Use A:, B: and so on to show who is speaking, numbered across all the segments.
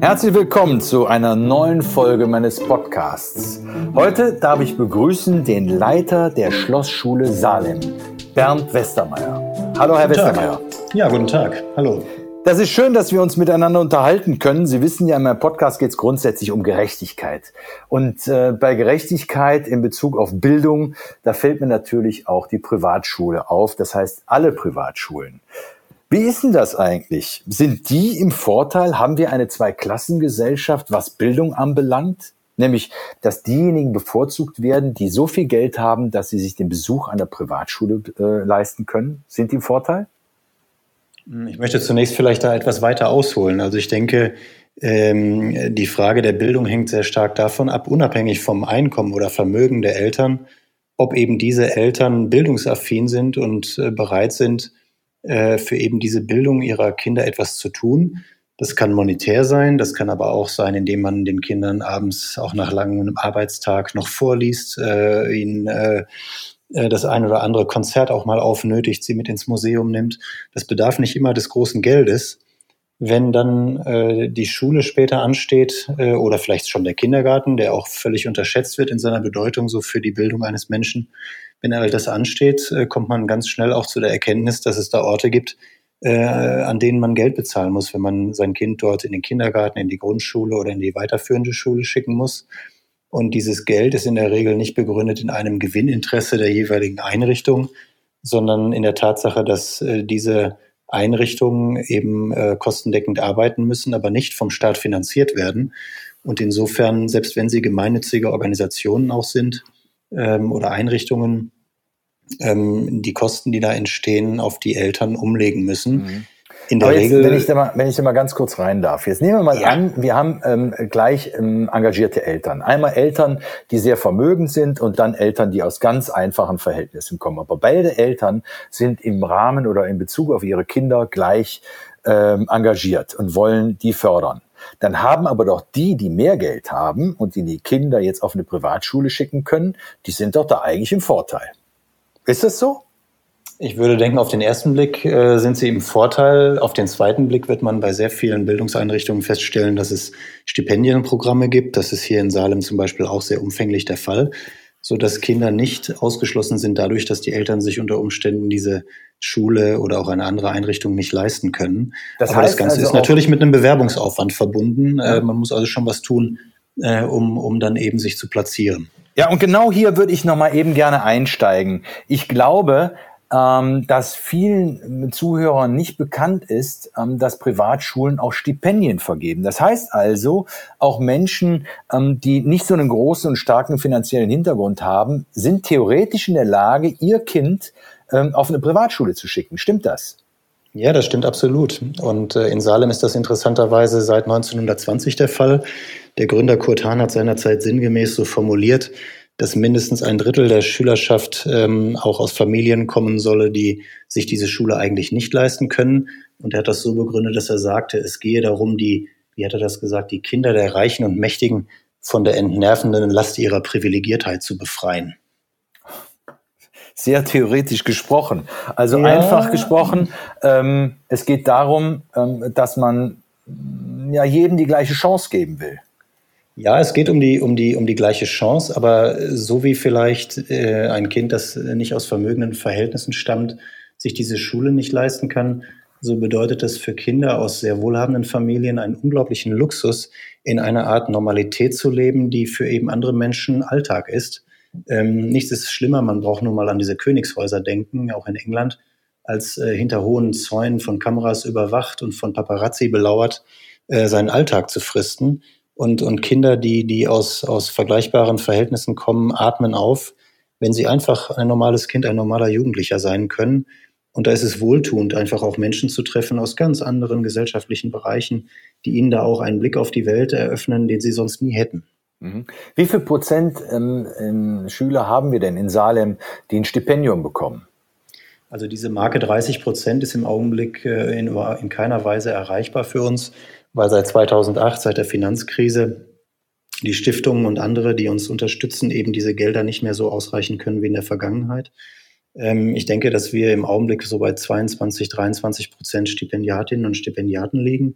A: Herzlich willkommen zu einer neuen Folge meines Podcasts. Heute darf ich begrüßen den Leiter der Schlossschule Salem, Bernd Westermeier. Hallo, Herr guten Westermeier.
B: Tag. Ja, guten Tag. Hallo.
A: Das ist schön, dass wir uns miteinander unterhalten können. Sie wissen ja, in meinem Podcast geht es grundsätzlich um Gerechtigkeit. Und äh, bei Gerechtigkeit in Bezug auf Bildung, da fällt mir natürlich auch die Privatschule auf. Das heißt, alle Privatschulen. Wie ist denn das eigentlich? Sind die im Vorteil? Haben wir eine Zweiklassengesellschaft, was Bildung anbelangt? Nämlich, dass diejenigen bevorzugt werden, die so viel Geld haben, dass sie sich den Besuch einer Privatschule äh, leisten können. Sind die im Vorteil?
B: Ich möchte zunächst vielleicht da etwas weiter ausholen. Also ich denke, ähm, die Frage der Bildung hängt sehr stark davon ab, unabhängig vom Einkommen oder Vermögen der Eltern, ob eben diese Eltern bildungsaffin sind und äh, bereit sind, äh, für eben diese Bildung ihrer Kinder etwas zu tun. Das kann monetär sein, das kann aber auch sein, indem man den Kindern abends auch nach langem Arbeitstag noch vorliest, äh, ihnen äh, äh, das ein oder andere Konzert auch mal aufnötigt, sie mit ins Museum nimmt. Das bedarf nicht immer des großen Geldes. Wenn dann äh, die Schule später ansteht äh, oder vielleicht schon der Kindergarten, der auch völlig unterschätzt wird in seiner Bedeutung so für die Bildung eines Menschen, wenn all das ansteht, äh, kommt man ganz schnell auch zu der Erkenntnis, dass es da Orte gibt, äh, an denen man Geld bezahlen muss, wenn man sein Kind dort in den Kindergarten, in die Grundschule oder in die weiterführende Schule schicken muss. Und dieses Geld ist in der Regel nicht begründet in einem Gewinninteresse der jeweiligen Einrichtung, sondern in der Tatsache, dass äh, diese Einrichtungen eben äh, kostendeckend arbeiten müssen, aber nicht vom Staat finanziert werden. Und insofern, selbst wenn sie gemeinnützige Organisationen auch sind ähm, oder Einrichtungen, ähm, die Kosten, die da entstehen, auf die Eltern umlegen müssen. Mhm.
A: In der jetzt, Regel. Wenn ich, da mal, wenn ich da mal ganz kurz rein darf. Jetzt nehmen wir mal ja. an, wir haben ähm, gleich ähm, engagierte Eltern. Einmal Eltern, die sehr vermögend sind und dann Eltern, die aus ganz einfachen Verhältnissen kommen. Aber beide Eltern sind im Rahmen oder in Bezug auf ihre Kinder gleich ähm, engagiert und wollen die fördern. Dann haben aber doch die, die mehr Geld haben und die die Kinder jetzt auf eine Privatschule schicken können, die sind doch da eigentlich im Vorteil. Ist das so?
B: Ich würde denken, auf den ersten Blick äh, sind sie im Vorteil. Auf den zweiten Blick wird man bei sehr vielen Bildungseinrichtungen feststellen, dass es Stipendienprogramme gibt. Das ist hier in Salem zum Beispiel auch sehr umfänglich der Fall, so dass Kinder nicht ausgeschlossen sind dadurch, dass die Eltern sich unter Umständen diese Schule oder auch eine andere Einrichtung nicht leisten können. Das Aber das Ganze also ist natürlich mit einem Bewerbungsaufwand verbunden. Ja. Äh, man muss also schon was tun, äh, um, um dann eben sich zu platzieren.
A: Ja, und genau hier würde ich nochmal eben gerne einsteigen. Ich glaube, ähm, dass vielen Zuhörern nicht bekannt ist, ähm, dass Privatschulen auch Stipendien vergeben. Das heißt also, auch Menschen, ähm, die nicht so einen großen und starken finanziellen Hintergrund haben, sind theoretisch in der Lage, ihr Kind ähm, auf eine Privatschule zu schicken. Stimmt das?
B: Ja, das stimmt absolut. Und äh, in Salem ist das interessanterweise seit 1920 der Fall. Der Gründer Kurt Hahn hat seinerzeit sinngemäß so formuliert, dass mindestens ein Drittel der Schülerschaft ähm, auch aus Familien kommen solle, die sich diese Schule eigentlich nicht leisten können. Und er hat das so begründet, dass er sagte, es gehe darum, die, wie hat er das gesagt, die Kinder der Reichen und Mächtigen von der entnervenden Last ihrer Privilegiertheit zu befreien.
A: Sehr theoretisch gesprochen. Also ja. einfach gesprochen, ähm, es geht darum, ähm, dass man ja jedem die gleiche Chance geben will.
B: Ja, es geht um die, um die, um die gleiche Chance, aber so wie vielleicht äh, ein Kind, das nicht aus vermögenden Verhältnissen stammt, sich diese Schule nicht leisten kann, so bedeutet das für Kinder aus sehr wohlhabenden Familien einen unglaublichen Luxus, in einer Art Normalität zu leben, die für eben andere Menschen Alltag ist. Ähm, nichts ist schlimmer, man braucht nur mal an diese Königshäuser denken, auch in England, als äh, hinter hohen Zäunen von Kameras überwacht und von Paparazzi belauert, äh, seinen Alltag zu fristen. Und, und Kinder, die, die aus, aus vergleichbaren Verhältnissen kommen, atmen auf, wenn sie einfach ein normales Kind, ein normaler Jugendlicher sein können. Und da ist es wohltuend, einfach auch Menschen zu treffen aus ganz anderen gesellschaftlichen Bereichen, die ihnen da auch einen Blick auf die Welt eröffnen, den sie sonst nie hätten.
A: Mhm. Wie viel Prozent ähm, Schüler haben wir denn in Salem, die ein Stipendium bekommen?
B: Also diese Marke 30 Prozent ist im Augenblick äh, in, in keiner Weise erreichbar für uns weil seit 2008, seit der Finanzkrise, die Stiftungen und andere, die uns unterstützen, eben diese Gelder nicht mehr so ausreichen können wie in der Vergangenheit. Ähm, ich denke, dass wir im Augenblick so bei 22, 23 Prozent Stipendiatinnen und Stipendiaten liegen.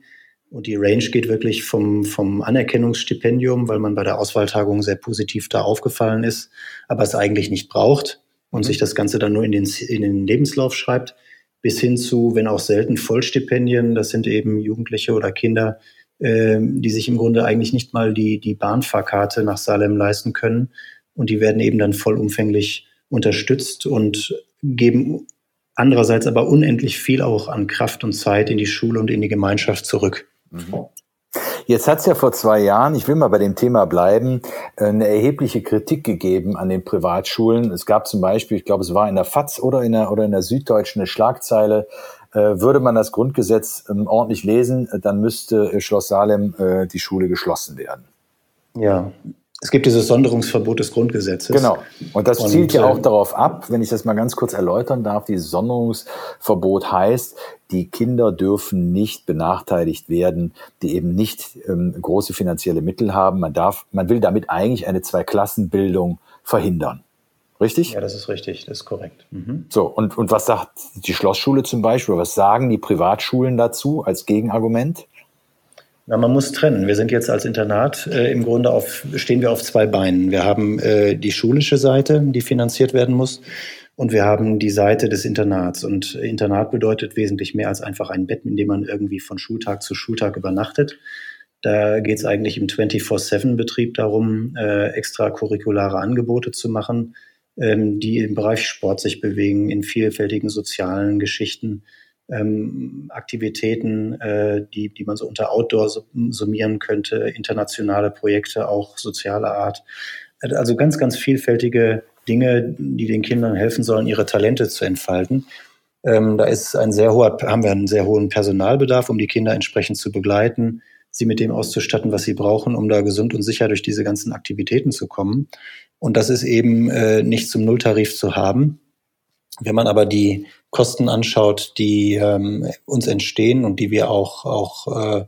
B: Und die Range geht wirklich vom, vom Anerkennungsstipendium, weil man bei der Auswahltagung sehr positiv da aufgefallen ist, aber es eigentlich nicht braucht und mhm. sich das Ganze dann nur in den, in den Lebenslauf schreibt, bis hin zu, wenn auch selten, Vollstipendien. Das sind eben Jugendliche oder Kinder, äh, die sich im Grunde eigentlich nicht mal die, die Bahnfahrkarte nach Salem leisten können. Und die werden eben dann vollumfänglich unterstützt und geben andererseits aber unendlich viel auch an Kraft und Zeit in die Schule und in die Gemeinschaft zurück. Mhm.
A: Jetzt hat es ja vor zwei Jahren, ich will mal bei dem Thema bleiben, äh, eine erhebliche Kritik gegeben an den Privatschulen. Es gab zum Beispiel, ich glaube, es war in der FAZ oder in der, oder in der Süddeutschen eine Schlagzeile, äh, würde man das Grundgesetz ähm, ordentlich lesen, dann müsste Schloss Salem äh, die Schule geschlossen werden.
B: Ja, es gibt dieses Sonderungsverbot des Grundgesetzes.
A: Genau. Und das zielt ja auch darauf ab, wenn ich das mal ganz kurz erläutern darf, dieses Sonderungsverbot heißt, die Kinder dürfen nicht benachteiligt werden, die eben nicht ähm, große finanzielle Mittel haben. Man darf, man will damit eigentlich eine Zweiklassenbildung verhindern. Richtig?
B: Ja, das ist richtig, das ist korrekt.
A: Mhm. So, und, und was sagt die Schlossschule zum Beispiel? Was sagen die Privatschulen dazu als Gegenargument?
B: Na, man muss trennen. Wir sind jetzt als Internat äh, im Grunde auf, stehen wir auf zwei Beinen. Wir haben äh, die schulische Seite, die finanziert werden muss. Und wir haben die Seite des Internats. Und Internat bedeutet wesentlich mehr als einfach ein Bett, in dem man irgendwie von Schultag zu Schultag übernachtet. Da geht es eigentlich im 24-7-Betrieb darum, äh, extracurriculare Angebote zu machen, ähm, die im Bereich Sport sich bewegen, in vielfältigen sozialen Geschichten ähm, Aktivitäten, äh, die, die man so unter Outdoor summieren könnte, internationale Projekte, auch soziale Art. Also ganz, ganz vielfältige Dinge, die den Kindern helfen sollen, ihre Talente zu entfalten. Ähm, da ist ein sehr hoher, haben wir einen sehr hohen Personalbedarf, um die Kinder entsprechend zu begleiten, sie mit dem auszustatten, was sie brauchen, um da gesund und sicher durch diese ganzen Aktivitäten zu kommen. Und das ist eben äh, nicht zum Nulltarif zu haben. Wenn man aber die Kosten anschaut, die ähm, uns entstehen und die wir auch, auch äh,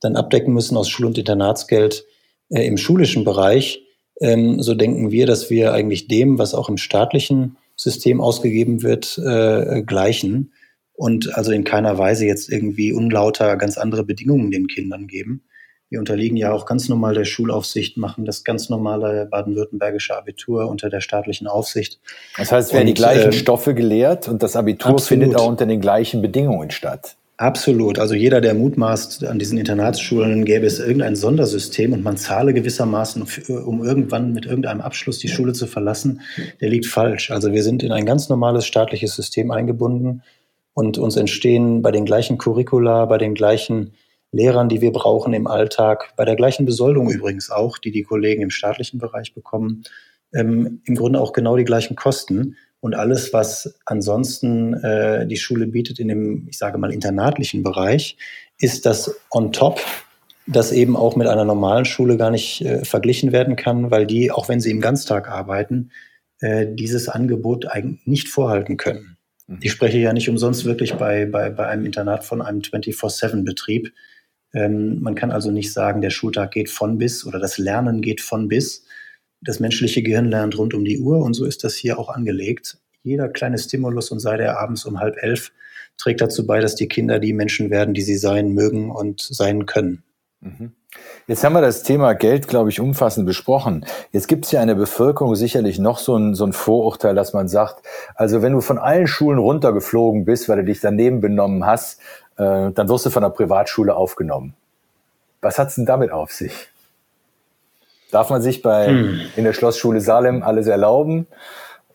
B: dann abdecken müssen aus Schul- und Internatsgeld äh, im schulischen Bereich, ähm, so denken wir, dass wir eigentlich dem, was auch im staatlichen System ausgegeben wird, äh, gleichen und also in keiner Weise jetzt irgendwie unlauter ganz andere Bedingungen den Kindern geben. Wir unterliegen ja auch ganz normal der Schulaufsicht, machen das ganz normale baden-württembergische Abitur unter der staatlichen Aufsicht.
A: Das heißt, es werden und, die gleichen äh, Stoffe gelehrt und das Abitur absolut. findet auch unter den gleichen Bedingungen statt.
B: Absolut. Also jeder, der mutmaßt, an diesen Internatsschulen gäbe es irgendein Sondersystem und man zahle gewissermaßen, um irgendwann mit irgendeinem Abschluss die Schule zu verlassen, der liegt falsch. Also wir sind in ein ganz normales staatliches System eingebunden und uns entstehen bei den gleichen Curricula, bei den gleichen Lehrern, die wir brauchen im Alltag, bei der gleichen Besoldung übrigens auch, die die Kollegen im staatlichen Bereich bekommen, ähm, im Grunde auch genau die gleichen Kosten. Und alles, was ansonsten äh, die Schule bietet in dem, ich sage mal, internatlichen Bereich, ist das on top, das eben auch mit einer normalen Schule gar nicht äh, verglichen werden kann, weil die, auch wenn sie im Ganztag arbeiten, äh, dieses Angebot eigentlich nicht vorhalten können. Mhm. Ich spreche ja nicht umsonst wirklich bei, bei, bei einem Internat von einem 24-7-Betrieb, ähm, man kann also nicht sagen, der Schultag geht von bis oder das Lernen geht von bis. Das menschliche Gehirn lernt rund um die Uhr und so ist das hier auch angelegt. Jeder kleine Stimulus und sei der abends um halb elf trägt dazu bei, dass die Kinder die Menschen werden, die sie sein mögen und sein können.
A: Mhm. Jetzt haben wir das Thema Geld, glaube ich, umfassend besprochen. Jetzt gibt es ja in der Bevölkerung sicherlich noch so ein, so ein Vorurteil, dass man sagt, also wenn du von allen Schulen runtergeflogen bist, weil du dich daneben benommen hast, äh, dann wirst du von der Privatschule aufgenommen. Was hat's denn damit auf sich? Darf man sich bei hm. in der Schlossschule Salem alles erlauben?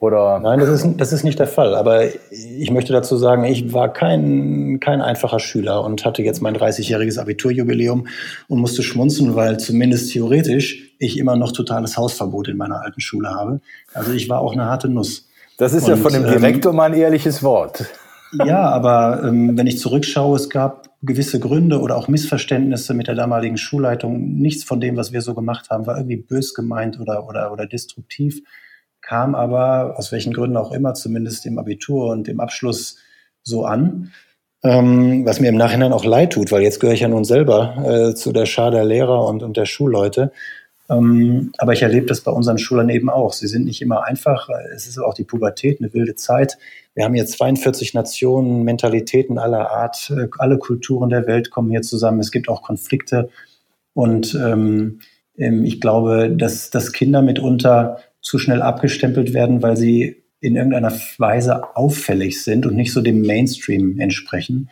A: Oder?
B: Nein, das ist, das ist nicht der Fall. Aber ich möchte dazu sagen, ich war kein, kein einfacher Schüler und hatte jetzt mein 30-jähriges Abiturjubiläum und musste schmunzen, weil zumindest theoretisch ich immer noch totales Hausverbot in meiner alten Schule habe. Also ich war auch eine harte Nuss.
A: Das ist und, ja von dem Direktor ähm, mal ein ehrliches Wort.
B: Ja, aber ähm, wenn ich zurückschaue, es gab gewisse Gründe oder auch Missverständnisse mit der damaligen Schulleitung. Nichts von dem, was wir so gemacht haben, war irgendwie bös gemeint oder, oder, oder destruktiv, kam aber, aus welchen Gründen auch immer, zumindest im Abitur und im Abschluss so an. Ähm, was mir im Nachhinein auch leid tut, weil jetzt gehöre ich ja nun selber äh, zu der Schar der Lehrer und, und der Schulleute. Ähm, aber ich erlebe das bei unseren Schülern eben auch. Sie sind nicht immer einfach. Es ist auch die Pubertät, eine wilde Zeit. Wir haben hier 42 Nationen, Mentalitäten aller Art, äh, alle Kulturen der Welt kommen hier zusammen. Es gibt auch Konflikte. Und ähm, ähm, ich glaube, dass, dass Kinder mitunter zu schnell abgestempelt werden, weil sie in irgendeiner Weise auffällig sind und nicht so dem Mainstream entsprechen.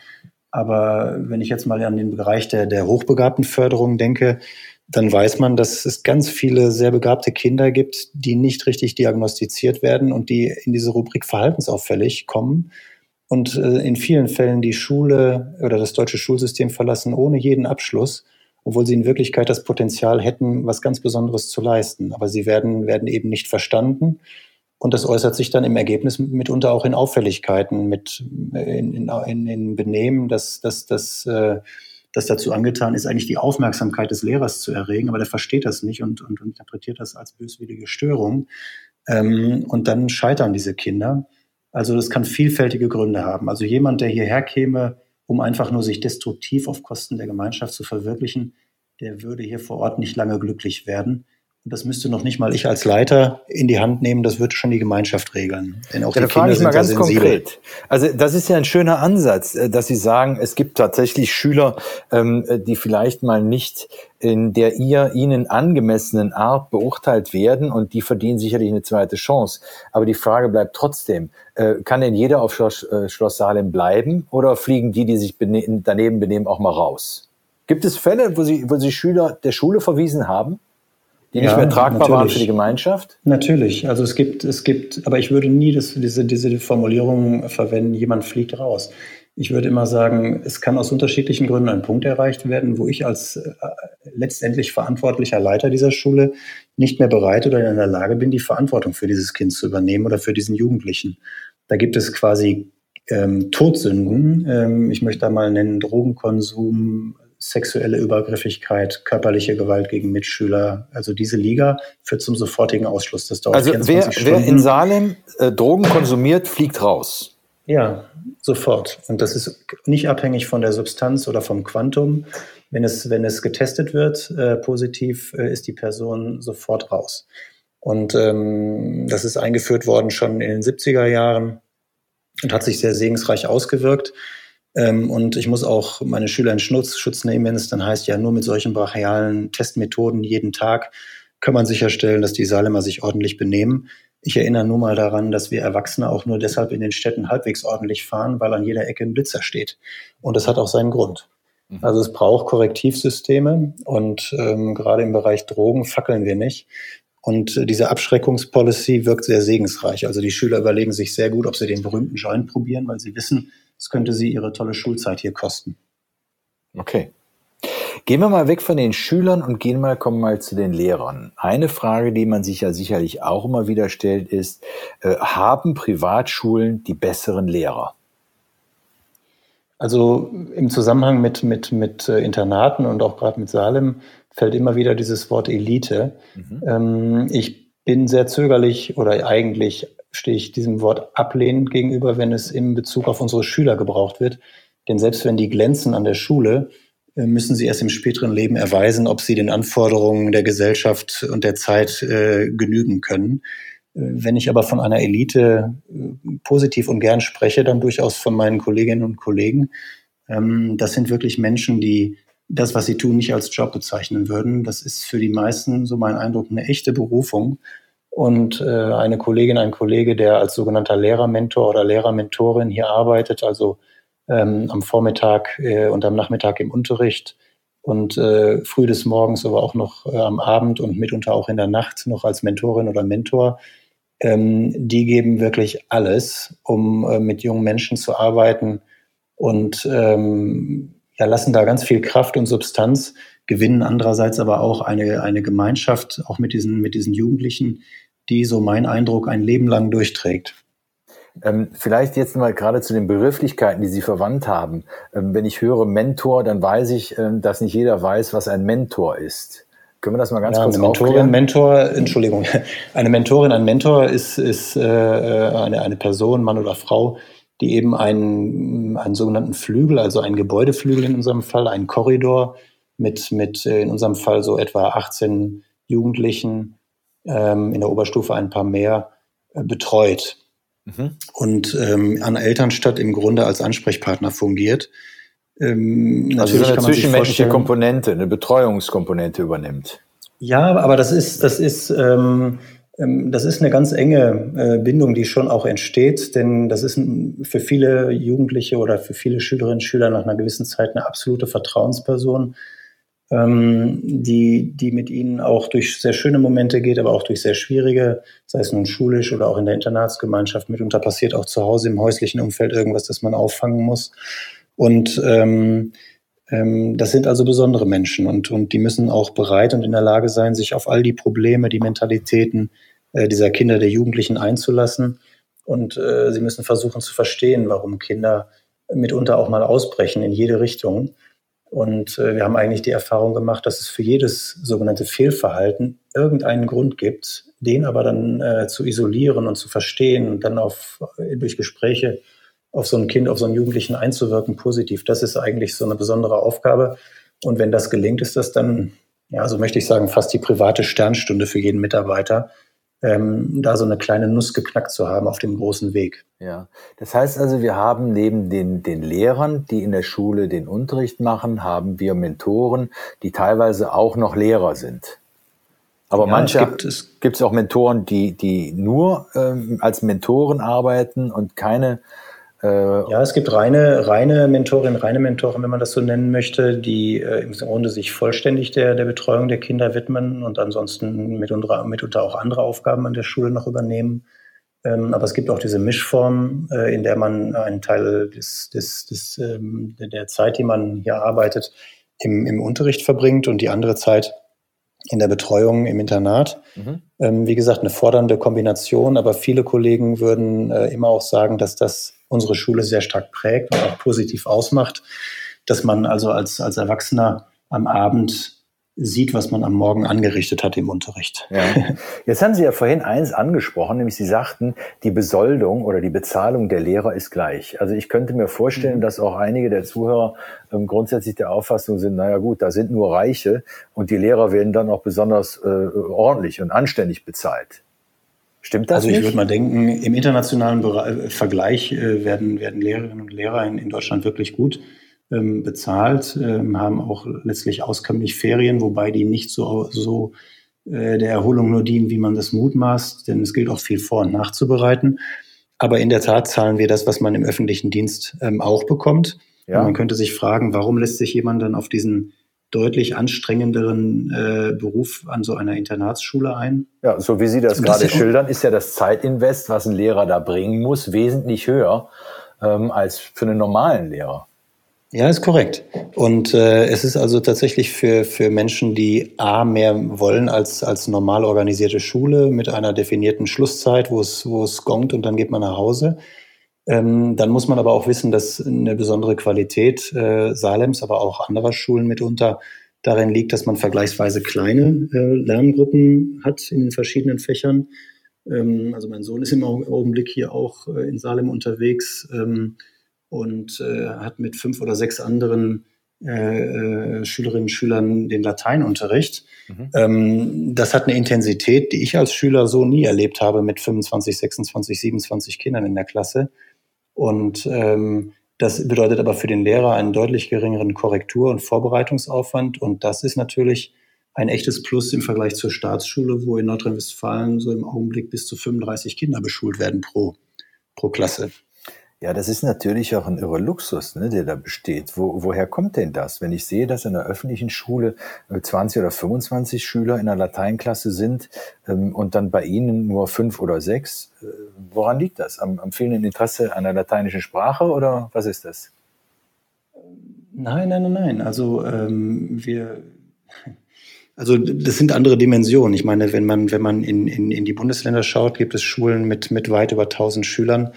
B: Aber wenn ich jetzt mal an den Bereich der, der hochbegabten Förderung denke, dann weiß man, dass es ganz viele sehr begabte Kinder gibt, die nicht richtig diagnostiziert werden und die in diese Rubrik verhaltensauffällig kommen und äh, in vielen Fällen die Schule oder das deutsche Schulsystem verlassen ohne jeden Abschluss, obwohl sie in Wirklichkeit das Potenzial hätten, was ganz Besonderes zu leisten. Aber sie werden, werden eben nicht verstanden. Und das äußert sich dann im Ergebnis mitunter auch in Auffälligkeiten, mit in, in, in Benehmen, dass das, das, äh, das dazu angetan ist, eigentlich die Aufmerksamkeit des Lehrers zu erregen, aber der versteht das nicht und, und, und interpretiert das als böswillige Störung. Ähm, und dann scheitern diese Kinder. Also das kann vielfältige Gründe haben. Also jemand, der hierher käme, um einfach nur sich destruktiv auf Kosten der Gemeinschaft zu verwirklichen, der würde hier vor Ort nicht lange glücklich werden. Das müsste noch nicht mal ich als Leiter in die Hand nehmen, das wird schon die Gemeinschaft regeln.
A: Denn auch ja, die Kinder frage ich mal ganz konkret. Also das ist ja ein schöner Ansatz, äh, dass Sie sagen, es gibt tatsächlich Schüler, ähm, die vielleicht mal nicht in der ihr ihnen angemessenen Art beurteilt werden und die verdienen sicherlich eine zweite Chance. Aber die Frage bleibt trotzdem, äh, kann denn jeder auf Schloss, äh, Schloss Salem bleiben oder fliegen die, die sich daneben benehmen, auch mal raus? Gibt es Fälle, wo Sie, wo Sie Schüler der Schule verwiesen haben? Die ja, nicht mehr tragbar natürlich. waren für die Gemeinschaft?
B: Natürlich. Also es gibt, es gibt, aber ich würde nie das, diese, diese Formulierung verwenden, jemand fliegt raus. Ich würde immer sagen, es kann aus unterschiedlichen Gründen ein Punkt erreicht werden, wo ich als äh, letztendlich verantwortlicher Leiter dieser Schule nicht mehr bereit oder in der Lage bin, die Verantwortung für dieses Kind zu übernehmen oder für diesen Jugendlichen. Da gibt es quasi ähm, Todsünden. Ähm, ich möchte da mal nennen Drogenkonsum, sexuelle Übergriffigkeit, körperliche Gewalt gegen Mitschüler. Also diese Liga führt zum sofortigen Ausschluss.
A: Das dauert also wer, wer in Salem äh, Drogen konsumiert, fliegt raus.
B: Ja, sofort. Und das ist nicht abhängig von der Substanz oder vom Quantum. Wenn es, wenn es getestet wird, äh, positiv, äh, ist die Person sofort raus. Und ähm, das ist eingeführt worden schon in den 70er Jahren und hat sich sehr segensreich ausgewirkt. Ähm, und ich muss auch meine Schüler in Schutz, Schutz nehmen, wenn es dann heißt, ja, nur mit solchen brachialen Testmethoden jeden Tag kann man sicherstellen, dass die Salemer sich ordentlich benehmen. Ich erinnere nur mal daran, dass wir Erwachsene auch nur deshalb in den Städten halbwegs ordentlich fahren, weil an jeder Ecke ein Blitzer steht. Und das hat auch seinen Grund. Mhm. Also es braucht Korrektivsysteme und ähm, gerade im Bereich Drogen fackeln wir nicht. Und äh, diese Abschreckungspolicy wirkt sehr segensreich. Also die Schüler überlegen sich sehr gut, ob sie den berühmten Joint probieren, weil sie wissen, es könnte sie ihre tolle Schulzeit hier kosten.
A: Okay. Gehen wir mal weg von den Schülern und gehen mal, kommen mal zu den Lehrern. Eine Frage, die man sich ja sicherlich auch immer wieder stellt, ist, äh, haben Privatschulen die besseren Lehrer?
B: Also im Zusammenhang mit, mit, mit äh, Internaten und auch gerade mit Salem fällt immer wieder dieses Wort Elite. Mhm. Ähm, ich bin sehr zögerlich oder eigentlich stehe ich diesem Wort ablehnend gegenüber, wenn es in Bezug auf unsere Schüler gebraucht wird. Denn selbst wenn die glänzen an der Schule, äh, müssen sie erst im späteren Leben erweisen, ob sie den Anforderungen der Gesellschaft und der Zeit äh, genügen können. Äh, wenn ich aber von einer Elite äh, positiv und gern spreche, dann durchaus von meinen Kolleginnen und Kollegen. Ähm, das sind wirklich Menschen, die das, was sie tun, nicht als Job bezeichnen würden. Das ist für die meisten, so mein Eindruck, eine echte Berufung und äh, eine Kollegin, ein Kollege, der als sogenannter Lehrermentor oder Lehrermentorin hier arbeitet, also ähm, am Vormittag äh, und am Nachmittag im Unterricht und äh, früh des Morgens, aber auch noch äh, am Abend und mitunter auch in der Nacht noch als Mentorin oder Mentor. Ähm, die geben wirklich alles, um äh, mit jungen Menschen zu arbeiten und ähm, ja, lassen da ganz viel Kraft und Substanz gewinnen andererseits aber auch eine, eine Gemeinschaft, auch mit diesen, mit diesen Jugendlichen, die, so mein Eindruck, ein Leben lang durchträgt.
A: Ähm, vielleicht jetzt mal gerade zu den Begrifflichkeiten, die Sie verwandt haben. Ähm, wenn ich höre Mentor, dann weiß ich, ähm, dass nicht jeder weiß, was ein Mentor ist. Können wir das mal ganz ja, kurz
B: eine Mentorin, aufklären? Mentor, Entschuldigung, eine Mentorin, ein Mentor ist, ist äh, eine, eine Person, Mann oder Frau, die eben einen, einen sogenannten Flügel, also einen Gebäudeflügel in unserem Fall, einen Korridor mit, mit äh, in unserem Fall so etwa 18 Jugendlichen, ähm, in der Oberstufe ein paar mehr, äh, betreut. Mhm. Und ähm, an Elternstadt im Grunde als Ansprechpartner fungiert.
A: Ähm, also so eine zwischenmenschliche Komponente, eine Betreuungskomponente übernimmt.
B: Ja, aber das ist, das ist, ähm, ähm, das ist eine ganz enge äh, Bindung, die schon auch entsteht, denn das ist für viele Jugendliche oder für viele Schülerinnen und Schüler nach einer gewissen Zeit eine absolute Vertrauensperson, ähm, die, die mit ihnen auch durch sehr schöne Momente geht, aber auch durch sehr schwierige, sei es nun schulisch oder auch in der Internatsgemeinschaft. Mitunter passiert auch zu Hause im häuslichen Umfeld irgendwas, das man auffangen muss. Und ähm, ähm, das sind also besondere Menschen und, und die müssen auch bereit und in der Lage sein, sich auf all die Probleme, die Mentalitäten äh, dieser Kinder, der Jugendlichen einzulassen. Und äh, sie müssen versuchen zu verstehen, warum Kinder mitunter auch mal ausbrechen in jede Richtung. Und äh, wir haben eigentlich die Erfahrung gemacht, dass es für jedes sogenannte Fehlverhalten irgendeinen Grund gibt, den aber dann äh, zu isolieren und zu verstehen und dann auf, durch Gespräche auf so ein Kind, auf so einen Jugendlichen einzuwirken, positiv. Das ist eigentlich so eine besondere Aufgabe. Und wenn das gelingt, ist das dann, ja, so möchte ich sagen, fast die private Sternstunde für jeden Mitarbeiter, ähm, da so eine kleine Nuss geknackt zu haben auf dem großen Weg.
A: Ja, das heißt also, wir haben neben den, den Lehrern, die in der Schule den Unterricht machen, haben wir Mentoren, die teilweise auch noch Lehrer sind. Aber ja, manche gibt es gibt es auch Mentoren, die, die nur ähm, als Mentoren arbeiten und keine
B: ja, es gibt reine, reine Mentorinnen, reine Mentoren, wenn man das so nennen möchte, die äh, im Grunde sich vollständig der, der Betreuung der Kinder widmen und ansonsten mitunter, mitunter auch andere Aufgaben an der Schule noch übernehmen. Ähm, aber es gibt auch diese Mischform, äh, in der man einen Teil des, des, des, ähm, der Zeit, die man hier arbeitet, im, im Unterricht verbringt und die andere Zeit in der Betreuung im Internat. Mhm. Ähm, wie gesagt, eine fordernde Kombination, aber viele Kollegen würden äh, immer auch sagen, dass das unsere Schule sehr stark prägt und auch positiv ausmacht, dass man also als, als Erwachsener am Abend sieht, was man am Morgen angerichtet hat im Unterricht.
A: Ja. Jetzt haben Sie ja vorhin eins angesprochen, nämlich Sie sagten, die Besoldung oder die Bezahlung der Lehrer ist gleich. Also ich könnte mir vorstellen, mhm. dass auch einige der Zuhörer ähm, grundsätzlich der Auffassung sind, naja gut, da sind nur Reiche und die Lehrer werden dann auch besonders äh, ordentlich und anständig bezahlt. Stimmt das?
B: Also ich würde mal denken, im internationalen Bereich, Vergleich äh, werden, werden Lehrerinnen und Lehrer in, in Deutschland wirklich gut ähm, bezahlt, ähm, haben auch letztlich auskömmlich Ferien, wobei die nicht so, so äh, der Erholung nur dienen, wie man das mutmaßt, denn es gilt auch viel vor- und nachzubereiten. Aber in der Tat zahlen wir das, was man im öffentlichen Dienst ähm, auch bekommt. Ja. man könnte sich fragen, warum lässt sich jemand dann auf diesen deutlich anstrengenderen äh, Beruf an so einer Internatsschule ein.
A: Ja, so wie Sie das, das gerade schildern, ist ja das Zeitinvest, was ein Lehrer da bringen muss, wesentlich höher ähm, als für einen normalen Lehrer.
B: Ja, ist korrekt. Und äh, es ist also tatsächlich für, für Menschen, die A mehr wollen als, als normal organisierte Schule mit einer definierten Schlusszeit, wo es, wo es gongt und dann geht man nach Hause. Ähm, dann muss man aber auch wissen, dass eine besondere Qualität äh, Salems, aber auch anderer Schulen mitunter darin liegt, dass man vergleichsweise kleine äh, Lerngruppen hat in den verschiedenen Fächern. Ähm, also mein Sohn ist im Augenblick hier auch äh, in Salem unterwegs ähm, und äh, hat mit fünf oder sechs anderen äh, äh, Schülerinnen und Schülern den Lateinunterricht. Mhm. Ähm, das hat eine Intensität, die ich als Schüler so nie erlebt habe mit 25, 26, 27 Kindern in der Klasse. Und ähm, das bedeutet aber für den Lehrer einen deutlich geringeren Korrektur- und Vorbereitungsaufwand. Und das ist natürlich ein echtes Plus im Vergleich zur Staatsschule, wo in Nordrhein-Westfalen so im Augenblick bis zu 35 Kinder beschult werden pro, pro Klasse.
A: Ja, das ist natürlich auch ein irre Luxus, ne, der da besteht. Wo, woher kommt denn das? Wenn ich sehe, dass in der öffentlichen Schule 20 äh, oder 25 Schüler in der Lateinklasse sind ähm, und dann bei Ihnen nur fünf oder sechs, äh, woran liegt das? Am, am fehlenden Interesse an der lateinischen Sprache oder was ist das?
B: Nein, nein, nein, nein. Also ähm, wir, also das sind andere Dimensionen. Ich meine, wenn man, wenn man in, in, in die Bundesländer schaut, gibt es Schulen mit, mit weit über 1000 Schülern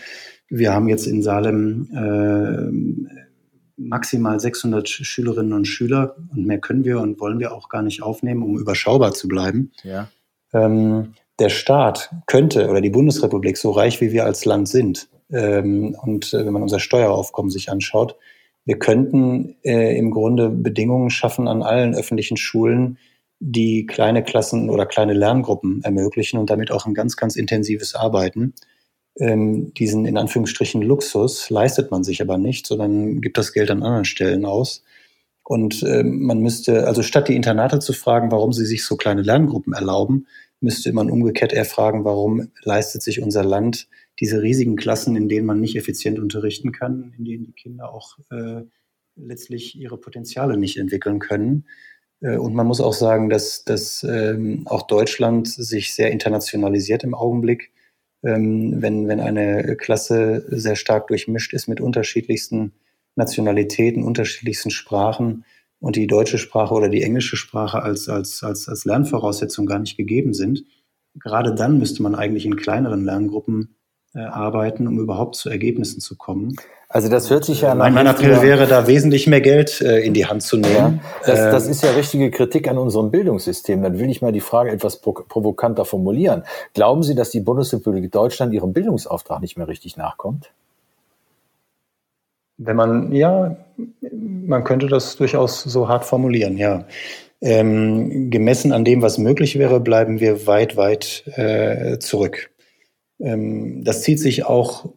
B: wir haben jetzt in Salem äh, maximal 600 Schülerinnen und Schüler und mehr können wir und wollen wir auch gar nicht aufnehmen, um überschaubar zu bleiben. Ja. Ähm, der Staat könnte oder die Bundesrepublik, so reich wie wir als Land sind, ähm, und äh, wenn man unser Steueraufkommen sich anschaut, wir könnten äh, im Grunde Bedingungen schaffen an allen öffentlichen Schulen, die kleine Klassen oder kleine Lerngruppen ermöglichen und damit auch ein ganz, ganz intensives Arbeiten. Ähm, diesen in Anführungsstrichen Luxus leistet man sich aber nicht, sondern gibt das Geld an anderen Stellen aus. Und ähm, man müsste, also statt die Internate zu fragen, warum sie sich so kleine Lerngruppen erlauben, müsste man umgekehrt eher fragen, warum leistet sich unser Land diese riesigen Klassen, in denen man nicht effizient unterrichten kann, in denen die Kinder auch äh, letztlich ihre Potenziale nicht entwickeln können. Äh, und man muss auch sagen, dass, dass ähm, auch Deutschland sich sehr internationalisiert im Augenblick. Ähm, wenn, wenn eine Klasse sehr stark durchmischt ist mit unterschiedlichsten Nationalitäten, unterschiedlichsten Sprachen und die deutsche Sprache oder die englische Sprache als, als, als, als Lernvoraussetzung gar nicht gegeben sind, gerade dann müsste man eigentlich in kleineren Lerngruppen arbeiten, um überhaupt zu Ergebnissen zu kommen.
A: Also das hört sich ja
B: nach. Mein Appell wäre da wesentlich mehr Geld äh, in die Hand zu nehmen.
A: Ja, das, das, ähm, ist ja richtige Kritik an unserem Bildungssystem. Dann will ich mal die Frage etwas provokanter formulieren. Glauben Sie, dass die Bundesrepublik Deutschland ihrem Bildungsauftrag nicht mehr richtig nachkommt?
B: Wenn man, ja, man könnte das durchaus so hart formulieren, ja. Ähm, gemessen an dem, was möglich wäre, bleiben wir weit, weit äh, zurück. Ähm, das zieht sich auch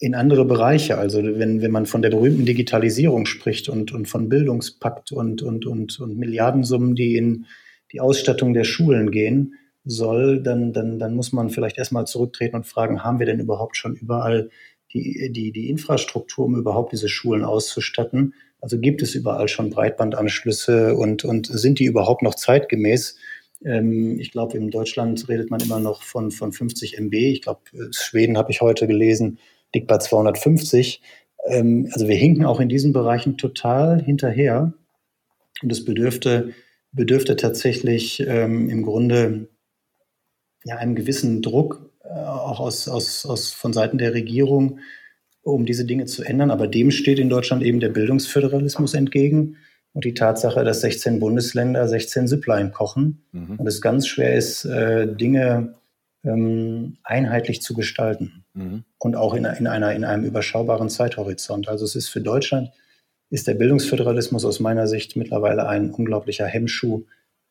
B: in andere Bereiche. Also wenn, wenn man von der berühmten Digitalisierung spricht und, und von Bildungspakt und, und, und, und Milliardensummen, die in die Ausstattung der Schulen gehen soll, dann, dann, dann muss man vielleicht erstmal zurücktreten und fragen, haben wir denn überhaupt schon überall die, die, die Infrastruktur, um überhaupt diese Schulen auszustatten? Also gibt es überall schon Breitbandanschlüsse und, und sind die überhaupt noch zeitgemäß? Ähm, ich glaube, in Deutschland redet man immer noch von, von 50 MB. Ich glaube, Schweden habe ich heute gelesen, liegt bei 250. Ähm, also wir hinken auch in diesen Bereichen total hinterher. Und es bedürfte, bedürfte tatsächlich ähm, im Grunde ja, einem gewissen Druck, äh, auch aus, aus, aus, von Seiten der Regierung, um diese Dinge zu ändern. Aber dem steht in Deutschland eben der Bildungsföderalismus entgegen und die Tatsache, dass 16 Bundesländer 16 Süpplein kochen mhm. und es ganz schwer ist, äh, Dinge ähm, einheitlich zu gestalten mhm. und auch in, in, einer, in einem überschaubaren Zeithorizont. Also es ist für Deutschland, ist der Bildungsföderalismus aus meiner Sicht mittlerweile ein unglaublicher Hemmschuh,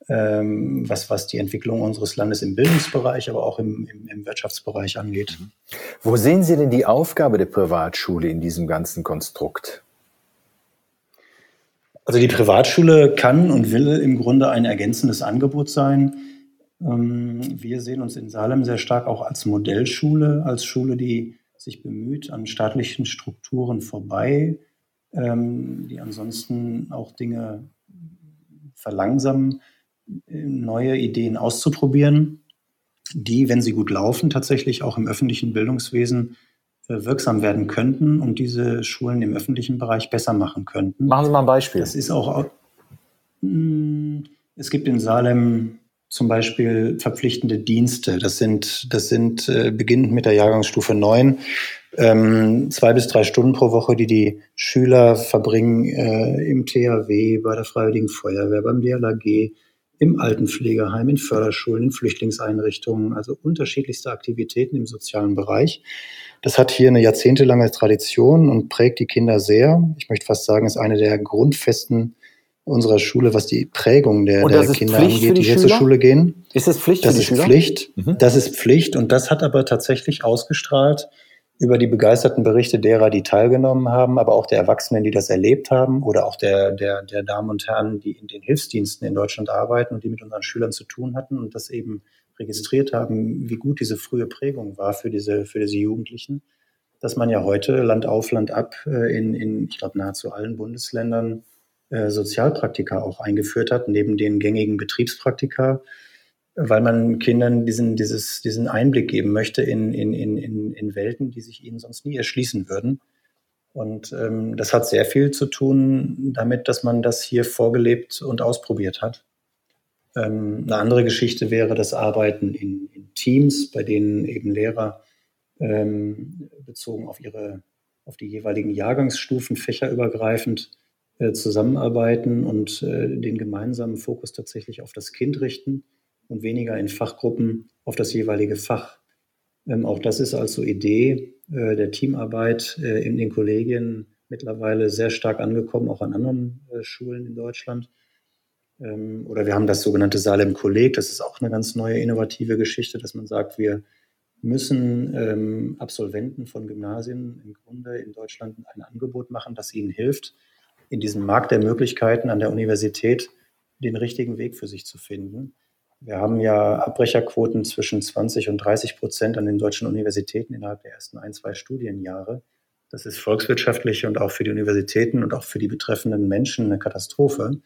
B: ähm, was, was die Entwicklung unseres Landes im Bildungsbereich, aber auch im, im, im Wirtschaftsbereich angeht. Mhm.
A: Wo sehen Sie denn die Aufgabe der Privatschule in diesem ganzen Konstrukt?
B: Also die Privatschule kann und will im Grunde ein ergänzendes Angebot sein. Ähm, wir sehen uns in Salem sehr stark auch als Modellschule, als Schule, die sich bemüht, an staatlichen Strukturen vorbei, ähm, die ansonsten auch Dinge verlangsamen, neue Ideen auszuprobieren, die, wenn sie gut laufen, tatsächlich auch im öffentlichen Bildungswesen äh, wirksam werden könnten und diese Schulen im öffentlichen Bereich besser machen könnten.
A: Machen Sie mal ein Beispiel.
B: Das ist auch, hm, es gibt in Salem zum Beispiel verpflichtende Dienste. Das sind, das sind äh, beginnend mit der Jahrgangsstufe 9, ähm, zwei bis drei Stunden pro Woche, die die Schüler verbringen äh, im THW, bei der Freiwilligen Feuerwehr, beim DLAG, im Altenpflegeheim, in Förderschulen, in Flüchtlingseinrichtungen, also unterschiedlichste Aktivitäten im sozialen Bereich. Das hat hier eine jahrzehntelange Tradition und prägt die Kinder sehr. Ich möchte fast sagen, ist eine der Grundfesten unserer Schule, was die Prägung der, der Kinder Pflicht angeht, die, die hier zur Schule gehen.
A: Ist das Pflicht
B: das
A: für
B: die Schüler? Pflicht. Mhm. Das ist Pflicht und das hat aber tatsächlich ausgestrahlt über die begeisterten Berichte derer, die teilgenommen haben, aber auch der Erwachsenen, die das erlebt haben oder auch der, der, der Damen und Herren, die in den Hilfsdiensten in Deutschland arbeiten und die mit unseren Schülern zu tun hatten und das eben registriert haben, wie gut diese frühe Prägung war für diese, für diese Jugendlichen, dass man ja heute Land auf, Land ab äh, in, in ich glaube, nahezu allen Bundesländern äh, Sozialpraktika auch eingeführt hat, neben den gängigen Betriebspraktika, weil man Kindern diesen, dieses, diesen Einblick geben möchte in, in, in, in Welten, die sich ihnen sonst nie erschließen würden. Und ähm, das hat sehr viel zu tun damit, dass man das hier vorgelebt und ausprobiert hat. Ähm, eine andere Geschichte wäre das Arbeiten in, in Teams, bei denen eben Lehrer ähm, bezogen auf ihre, auf die jeweiligen Jahrgangsstufen fächerübergreifend äh, zusammenarbeiten und äh, den gemeinsamen Fokus tatsächlich auf das Kind richten und weniger in Fachgruppen auf das jeweilige Fach. Ähm, auch das ist also Idee äh, der Teamarbeit äh, in den Kollegien mittlerweile sehr stark angekommen, auch an anderen äh, Schulen in Deutschland. Ähm, oder wir haben das sogenannte Salem-Kolleg, das ist auch eine ganz neue innovative Geschichte, dass man sagt, wir müssen ähm, Absolventen von Gymnasien im Grunde in Deutschland ein Angebot machen, das ihnen hilft, in diesem Markt der Möglichkeiten an der Universität den richtigen Weg für sich zu finden. Wir haben ja Abbrecherquoten zwischen 20 und 30 Prozent an den deutschen Universitäten innerhalb der ersten ein, zwei Studienjahre. Das ist volkswirtschaftlich und auch für die Universitäten und auch für die betreffenden Menschen eine Katastrophe.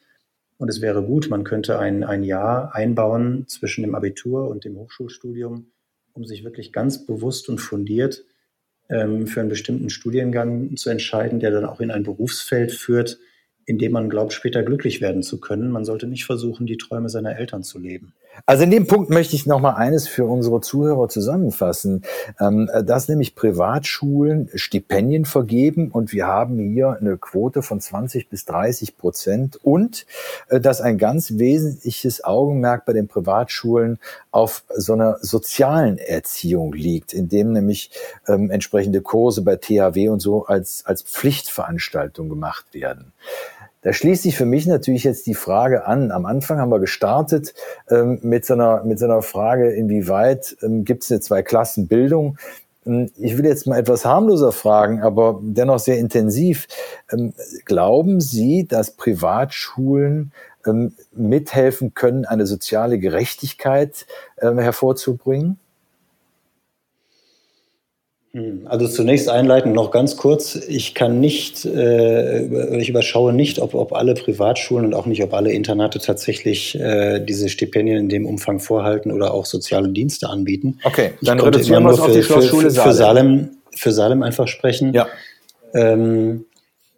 B: Und es wäre gut, man könnte ein, ein Jahr einbauen zwischen dem Abitur und dem Hochschulstudium, um sich wirklich ganz bewusst und fundiert ähm, für einen bestimmten Studiengang zu entscheiden, der dann auch in ein Berufsfeld führt, in dem man glaubt, später glücklich werden zu können. Man sollte nicht versuchen, die Träume seiner Eltern zu leben.
A: Also in dem Punkt möchte ich noch mal eines für unsere Zuhörer zusammenfassen, ähm, dass nämlich Privatschulen Stipendien vergeben und wir haben hier eine Quote von 20 bis 30 Prozent und äh, dass ein ganz wesentliches Augenmerk bei den Privatschulen auf so einer sozialen Erziehung liegt, in dem nämlich ähm, entsprechende Kurse bei THW und so als, als Pflichtveranstaltung gemacht werden. Da schließt sich für mich natürlich jetzt die Frage an. Am Anfang haben wir gestartet ähm, mit, so einer, mit so einer Frage, inwieweit ähm, gibt es eine Zwei-Klassen-Bildung? Ähm, ich will jetzt mal etwas harmloser fragen, aber dennoch sehr intensiv. Ähm, glauben Sie, dass Privatschulen ähm, mithelfen können, eine soziale Gerechtigkeit ähm, hervorzubringen?
B: Hm, also zunächst einleitend noch ganz kurz. Ich kann nicht, äh, ich überschaue nicht, ob, ob alle Privatschulen und auch nicht, ob alle Internate tatsächlich äh, diese Stipendien in dem Umfang vorhalten oder auch soziale Dienste anbieten.
A: Okay, dann reduzieren wir es auf die Schlossschule
B: Salem. Für Salem, für Salem einfach sprechen.
A: Ja.
B: Ähm,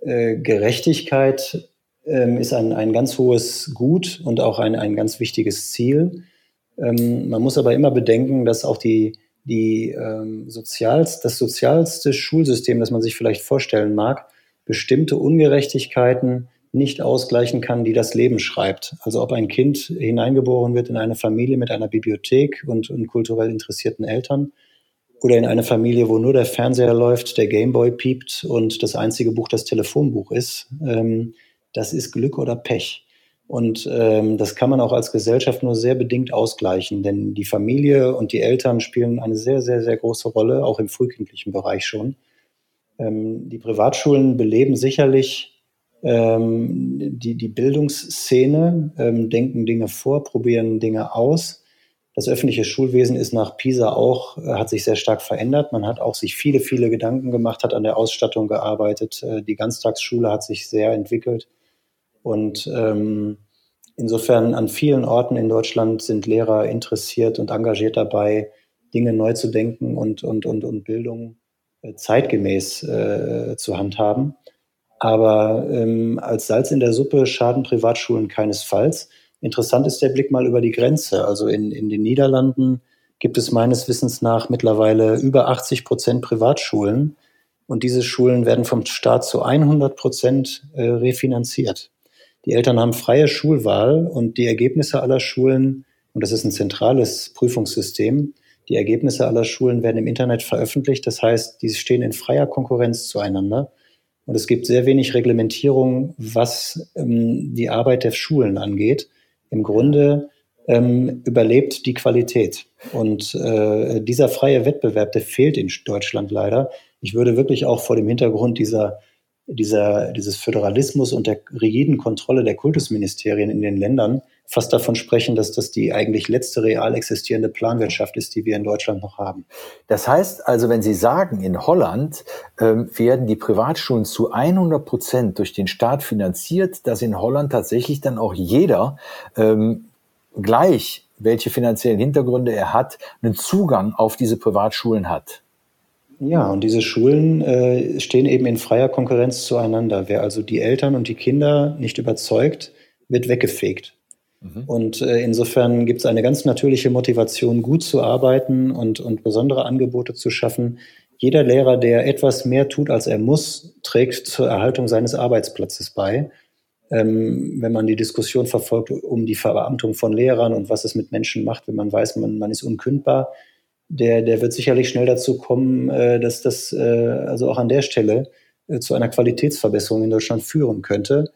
B: äh, Gerechtigkeit ähm, ist ein, ein ganz hohes Gut und auch ein, ein ganz wichtiges Ziel. Ähm, man muss aber immer bedenken, dass auch die die ähm, sozialst, das sozialste Schulsystem, das man sich vielleicht vorstellen mag, bestimmte Ungerechtigkeiten nicht ausgleichen kann, die das Leben schreibt. Also ob ein Kind hineingeboren wird in eine Familie mit einer Bibliothek und, und kulturell interessierten Eltern oder in eine Familie, wo nur der Fernseher läuft, der Gameboy piept und das einzige Buch das Telefonbuch ist, ähm, das ist Glück oder Pech. Und ähm, das kann man auch als Gesellschaft nur sehr bedingt ausgleichen, denn die Familie und die Eltern spielen eine sehr, sehr, sehr große Rolle, auch im frühkindlichen Bereich schon. Ähm, die Privatschulen beleben sicherlich ähm, die, die Bildungsszene, ähm, denken Dinge vor, probieren Dinge aus. Das öffentliche Schulwesen ist nach PISA auch, äh, hat sich sehr stark verändert. Man hat auch sich viele, viele Gedanken gemacht, hat an der Ausstattung gearbeitet. Äh, die Ganztagsschule hat sich sehr entwickelt und ähm, insofern an vielen Orten in Deutschland sind Lehrer interessiert und engagiert dabei, Dinge neu zu denken und, und, und, und Bildung äh, zeitgemäß äh, zu handhaben. Aber ähm, als Salz in der Suppe schaden Privatschulen keinesfalls. Interessant ist der Blick mal über die Grenze. Also in, in den Niederlanden gibt es meines Wissens nach mittlerweile über 80 Prozent Privatschulen. Und diese Schulen werden vom Staat zu 100 Prozent äh, refinanziert. Die Eltern haben freie Schulwahl und die Ergebnisse aller Schulen, und das ist ein zentrales Prüfungssystem, die Ergebnisse aller Schulen werden im Internet veröffentlicht. Das heißt, die stehen in freier Konkurrenz zueinander. Und es gibt sehr wenig Reglementierung, was ähm, die Arbeit der Schulen angeht. Im Grunde ähm, überlebt die Qualität. Und äh, dieser freie Wettbewerb, der fehlt in Deutschland leider. Ich würde wirklich auch vor dem Hintergrund dieser dieser, dieses Föderalismus und der rigiden Kontrolle der Kultusministerien in den Ländern fast davon sprechen, dass das die eigentlich letzte real existierende Planwirtschaft ist, die wir in Deutschland noch haben.
A: Das heißt also, wenn Sie sagen, in Holland ähm, werden die Privatschulen zu 100 Prozent durch den Staat finanziert, dass in Holland tatsächlich dann auch jeder ähm, gleich, welche finanziellen Hintergründe er hat, einen Zugang auf diese Privatschulen hat.
B: Ja, und diese Schulen äh, stehen eben in freier Konkurrenz zueinander. Wer also die Eltern und die Kinder nicht überzeugt, wird weggefegt. Mhm. Und äh, insofern gibt es eine ganz natürliche Motivation, gut zu arbeiten und, und besondere Angebote zu schaffen. Jeder Lehrer, der etwas mehr tut, als er muss, trägt zur Erhaltung seines Arbeitsplatzes bei. Ähm, wenn man die Diskussion verfolgt um die Verbeamtung von Lehrern und was es mit Menschen macht, wenn man weiß, man, man ist unkündbar, der, der wird sicherlich schnell dazu kommen, äh, dass das äh, also auch an der Stelle äh, zu einer Qualitätsverbesserung in Deutschland führen könnte.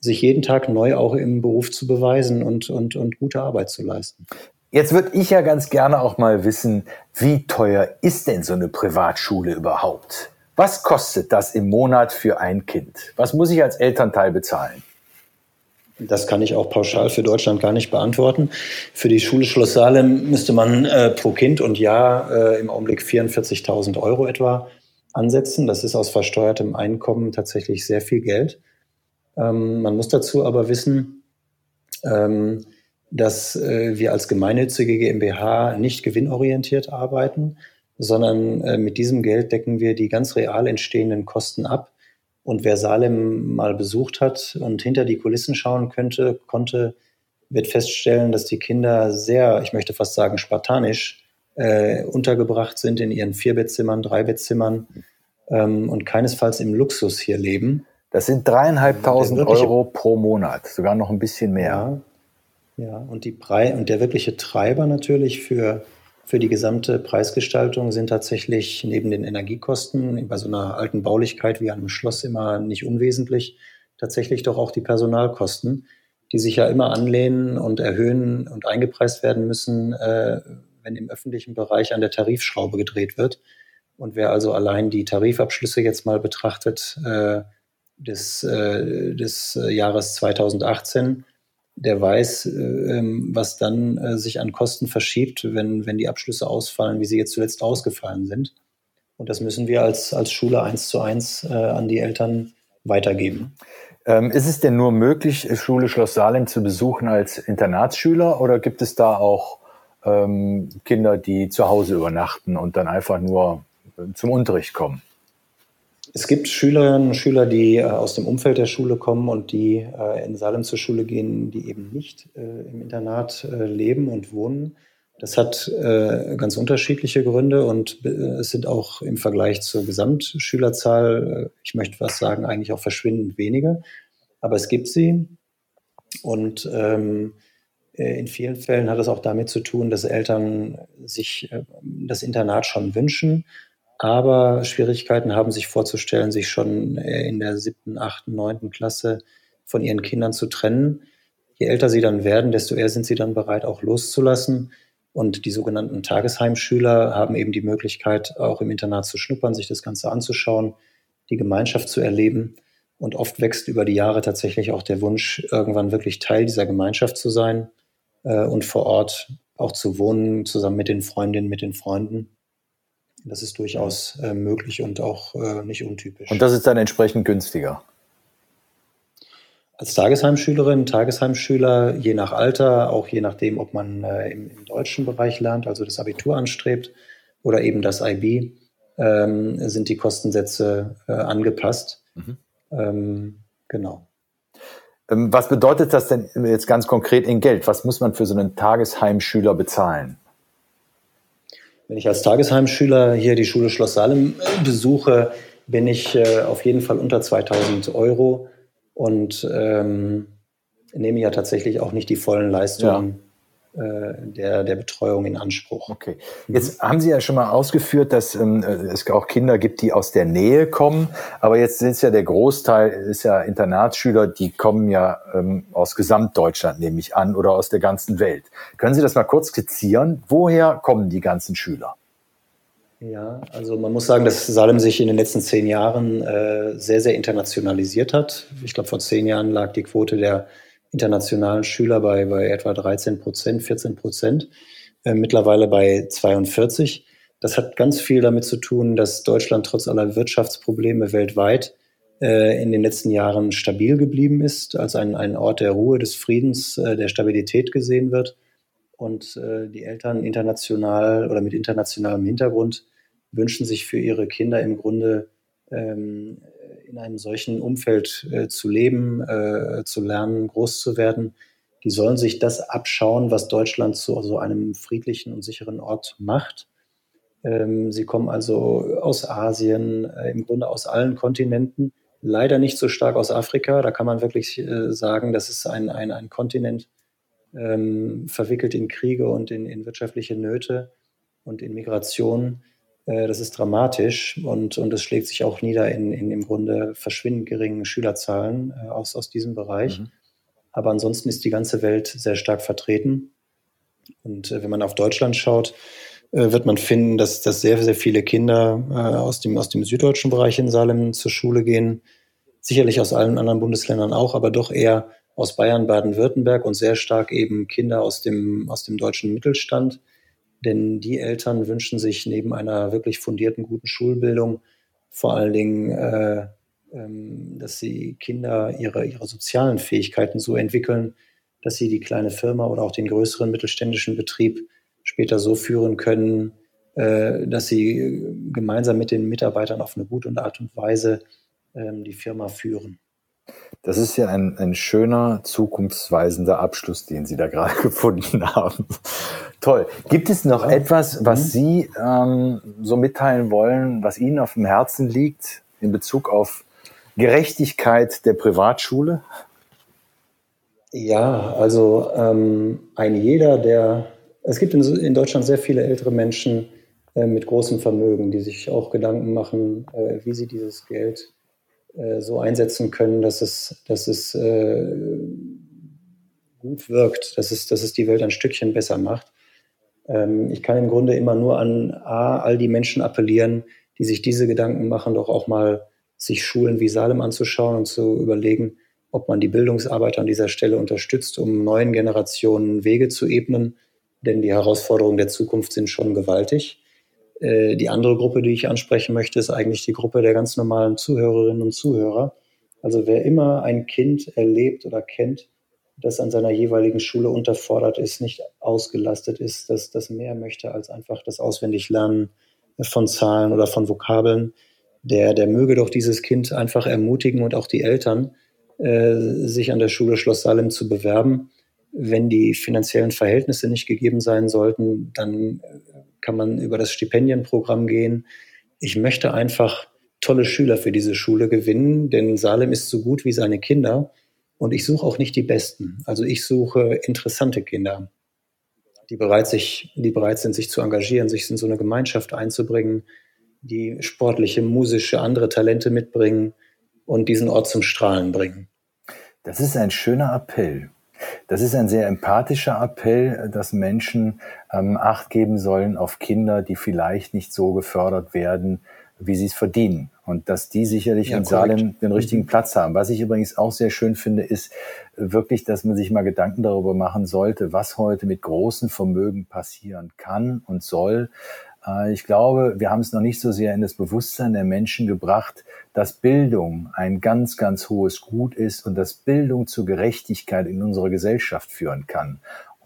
B: sich jeden Tag neu auch im Beruf zu beweisen und, und, und gute Arbeit zu leisten.
A: Jetzt würde ich ja ganz gerne auch mal wissen, wie teuer ist denn so eine Privatschule überhaupt? Was kostet das im Monat für ein Kind? Was muss ich als Elternteil bezahlen?
B: Das kann ich auch pauschal für Deutschland gar nicht beantworten. Für die Schule Schloss Salem müsste man äh, pro Kind und Jahr äh, im Augenblick 44.000 Euro etwa ansetzen. Das ist aus versteuertem Einkommen tatsächlich sehr viel Geld. Ähm, man muss dazu aber wissen, ähm, dass äh, wir als gemeinnützige GmbH nicht gewinnorientiert arbeiten, sondern äh, mit diesem Geld decken wir die ganz real entstehenden Kosten ab und wer Salem mal besucht hat und hinter die Kulissen schauen könnte, konnte, wird feststellen, dass die Kinder sehr, ich möchte fast sagen, spartanisch äh, untergebracht sind in ihren Vierbettzimmern, Dreibettzimmern ähm, und keinesfalls im Luxus hier leben.
A: Das sind dreieinhalbtausend Euro pro Monat, sogar noch ein bisschen mehr.
B: Ja, ja. Und, die Brei und der wirkliche Treiber natürlich für für die gesamte Preisgestaltung sind tatsächlich neben den Energiekosten bei so einer alten Baulichkeit wie einem Schloss immer nicht unwesentlich, tatsächlich doch auch die Personalkosten, die sich ja immer anlehnen und erhöhen und eingepreist werden müssen, äh, wenn im öffentlichen Bereich an der Tarifschraube gedreht wird. Und wer also allein die Tarifabschlüsse jetzt mal betrachtet äh, des, äh, des Jahres 2018, der weiß, äh, ähm, was dann äh, sich an Kosten verschiebt, wenn, wenn die Abschlüsse ausfallen, wie sie jetzt zuletzt ausgefallen sind. Und das müssen wir als, als Schule eins zu eins äh, an die Eltern weitergeben.
A: Ähm, ist es denn nur möglich, Schule Schloss Salem zu besuchen als Internatsschüler oder gibt es da auch ähm, Kinder, die zu Hause übernachten und dann einfach nur zum Unterricht kommen?
B: Es gibt Schülerinnen und Schüler, die äh, aus dem Umfeld der Schule kommen und die äh, in Salem zur Schule gehen, die eben nicht äh, im Internat äh, leben und wohnen. Das hat äh, ganz unterschiedliche Gründe und äh, es sind auch im Vergleich zur Gesamtschülerzahl, ich möchte was sagen, eigentlich auch verschwindend wenige. Aber es gibt sie. Und ähm, in vielen Fällen hat es auch damit zu tun, dass Eltern sich das Internat schon wünschen aber Schwierigkeiten haben sich vorzustellen, sich schon äh, in der siebten, achten, neunten Klasse von ihren Kindern zu trennen. Je älter sie dann werden, desto eher sind sie dann bereit, auch loszulassen. Und die sogenannten Tagesheimschüler haben eben die Möglichkeit, auch im Internat zu schnuppern, sich das Ganze anzuschauen, die Gemeinschaft zu erleben. Und oft wächst über die Jahre tatsächlich auch der Wunsch, irgendwann wirklich Teil dieser Gemeinschaft zu sein äh, und vor Ort auch zu wohnen, zusammen mit den Freundinnen, mit den Freunden. Das ist durchaus äh, möglich und auch äh, nicht untypisch.
A: Und das ist dann entsprechend günstiger.
B: Als Tagesheimschülerin, Tagesheimschüler, je nach Alter, auch je nachdem, ob man äh, im, im, deutschen Bereich lernt, also das Abitur anstrebt oder eben das IB, ähm, sind die Kostensätze äh, angepasst. Mhm. Ähm, genau.
A: Ähm, was bedeutet das denn jetzt ganz konkret in Geld? Was muss man für so einen Tagesheimschüler bezahlen?
B: Wenn ich als Tagesheimschüler hier die Schule Schloss Salem äh, besuche, bin ich äh, auf jeden Fall unter 2000 Euro und ähm, nehme ja tatsächlich auch nicht die vollen Leistungen der, der Betreuung in Anspruch.
A: Okay. Jetzt haben Sie ja schon mal ausgeführt, dass ähm, es auch Kinder gibt, die aus der Nähe kommen. Aber jetzt ist ja der Großteil, ist ja Internatsschüler, die kommen ja ähm, aus Gesamtdeutschland, nehme ich an, oder aus der ganzen Welt. Können Sie das mal kurz skizzieren? Woher kommen die ganzen Schüler?
B: Ja, also man muss sagen, dass Salem sich in den letzten zehn Jahren äh, sehr, sehr internationalisiert hat. Ich glaube, vor zehn Jahren lag die Quote der internationalen Schüler bei, bei etwa 13 Prozent, 14 Prozent, äh, mittlerweile bei 42. Das hat ganz viel damit zu tun, dass Deutschland trotz aller Wirtschaftsprobleme weltweit äh, in den letzten Jahren stabil geblieben ist, als ein, ein Ort der Ruhe, des Friedens, äh, der Stabilität gesehen wird. Und äh, die Eltern international oder mit internationalem Hintergrund wünschen sich für ihre Kinder im Grunde ähm, in einem solchen Umfeld äh, zu leben, äh, zu lernen, groß zu werden, die sollen sich das abschauen, was Deutschland zu so einem friedlichen und sicheren Ort macht. Ähm, sie kommen also aus Asien, äh, im Grunde aus allen Kontinenten, leider nicht so stark aus Afrika. Da kann man wirklich äh, sagen, das ist ein, ein, ein Kontinent ähm, verwickelt in Kriege und in, in wirtschaftliche Nöte und in Migration das ist dramatisch und, und es schlägt sich auch nieder in, in im Grunde verschwindend geringen Schülerzahlen äh, aus, aus diesem Bereich. Mhm. Aber ansonsten ist die ganze Welt sehr stark vertreten. Und äh, wenn man auf Deutschland schaut, äh, wird man finden, dass, dass sehr, sehr viele Kinder äh, aus, dem, aus dem süddeutschen Bereich in Salem zur Schule gehen. Sicherlich aus allen anderen Bundesländern auch, aber doch eher aus Bayern, Baden-Württemberg und sehr stark eben Kinder aus dem, aus dem deutschen Mittelstand. Denn die Eltern wünschen sich neben einer wirklich fundierten, guten Schulbildung vor allen Dingen, äh, ähm, dass die Kinder ihre, ihre sozialen Fähigkeiten so entwickeln, dass sie die kleine Firma oder auch den größeren mittelständischen Betrieb später so führen können, äh, dass sie gemeinsam mit den Mitarbeitern auf eine gute Art und Weise ähm, die Firma führen.
A: Das ist ja ein, ein schöner, zukunftsweisender Abschluss, den Sie da gerade gefunden haben. Toll. Gibt es noch etwas, was mhm. Sie ähm, so mitteilen wollen, was Ihnen auf dem Herzen liegt in Bezug auf Gerechtigkeit der Privatschule?
B: Ja, also ähm, ein jeder, der es gibt in, in Deutschland sehr viele ältere Menschen äh, mit großem Vermögen, die sich auch Gedanken machen, äh, wie sie dieses Geld äh, so einsetzen können, dass es, dass es äh, gut wirkt, dass es, dass es die Welt ein Stückchen besser macht. Ähm, ich kann im Grunde immer nur an A, all die Menschen appellieren, die sich diese Gedanken machen, doch auch mal sich Schulen wie Salem anzuschauen und zu überlegen, ob man die Bildungsarbeit an dieser Stelle unterstützt, um neuen Generationen Wege zu ebnen. Denn die Herausforderungen der Zukunft sind schon gewaltig. Äh, die andere Gruppe, die ich ansprechen möchte, ist eigentlich die Gruppe der ganz normalen Zuhörerinnen und Zuhörer. Also wer immer ein Kind erlebt oder kennt, das an seiner jeweiligen Schule unterfordert ist, nicht ausgelastet ist, dass das mehr möchte als einfach das Auswendiglernen von Zahlen oder von Vokabeln, der, der möge doch dieses Kind einfach ermutigen und auch die Eltern, äh, sich an der Schule Schloss Salem zu bewerben. Wenn die finanziellen Verhältnisse nicht gegeben sein sollten, dann kann man über das Stipendienprogramm gehen. Ich möchte einfach tolle Schüler für diese Schule gewinnen, denn Salem ist so gut wie seine Kinder und ich suche auch nicht die Besten. Also ich suche interessante Kinder, die bereit, sich, die bereit sind, sich zu engagieren, sich in so eine Gemeinschaft einzubringen, die sportliche, musische, andere Talente mitbringen und diesen Ort zum Strahlen bringen.
A: Das ist ein schöner Appell. Das ist ein sehr empathischer Appell, dass Menschen ähm, Acht geben sollen auf Kinder, die vielleicht nicht so gefördert werden, wie sie es verdienen. Und dass die sicherlich ja, in korrekt. Salem den richtigen mhm. Platz haben. Was ich übrigens auch sehr schön finde, ist wirklich, dass man sich mal Gedanken darüber machen sollte, was heute mit großen Vermögen passieren kann und soll. Äh, ich glaube, wir haben es noch nicht so sehr in das Bewusstsein der Menschen gebracht, dass Bildung ein ganz, ganz hohes Gut ist und dass Bildung zur Gerechtigkeit in unserer Gesellschaft führen kann.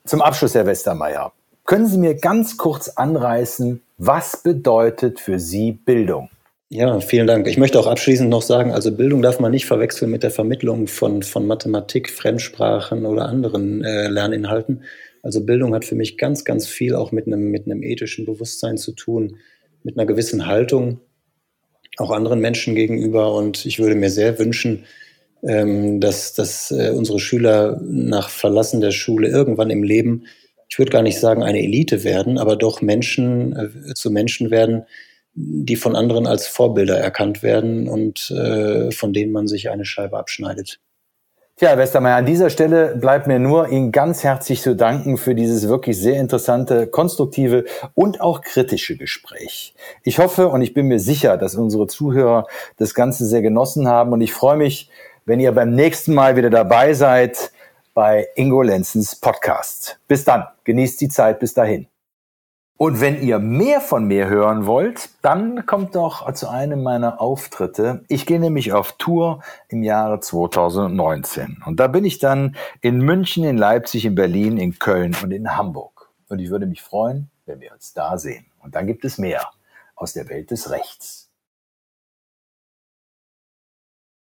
A: Zum Abschluss, Herr Westermeier, können Sie mir ganz kurz anreißen, was bedeutet für Sie Bildung?
B: Ja, vielen Dank. Ich möchte auch abschließend noch sagen, also Bildung darf man nicht verwechseln mit der Vermittlung von, von Mathematik, Fremdsprachen oder anderen äh, Lerninhalten. Also Bildung hat für mich ganz, ganz viel auch mit einem, mit einem ethischen Bewusstsein zu tun, mit einer gewissen Haltung auch anderen Menschen gegenüber. Und ich würde mir sehr wünschen, ähm, dass, dass äh, unsere Schüler nach Verlassen der Schule irgendwann im Leben, ich würde gar nicht sagen eine Elite werden, aber doch Menschen äh, zu Menschen werden, die von anderen als Vorbilder erkannt werden und äh, von denen man sich eine Scheibe abschneidet.
A: Tja, Herr Westermeier, an dieser Stelle bleibt mir nur Ihnen ganz herzlich zu danken für dieses wirklich sehr interessante, konstruktive und auch kritische Gespräch. Ich hoffe und ich bin mir sicher, dass unsere Zuhörer das Ganze sehr genossen haben und ich freue mich, wenn ihr beim nächsten Mal wieder dabei seid bei Ingo Lenzens Podcast. Bis dann, genießt die Zeit bis dahin. Und wenn ihr mehr von mir hören wollt, dann kommt doch zu einem meiner Auftritte. Ich gehe nämlich auf Tour im Jahre 2019. Und da bin ich dann in München, in Leipzig, in Berlin, in Köln und in Hamburg. Und ich würde mich freuen, wenn wir uns da sehen. Und dann gibt es mehr aus der Welt des Rechts.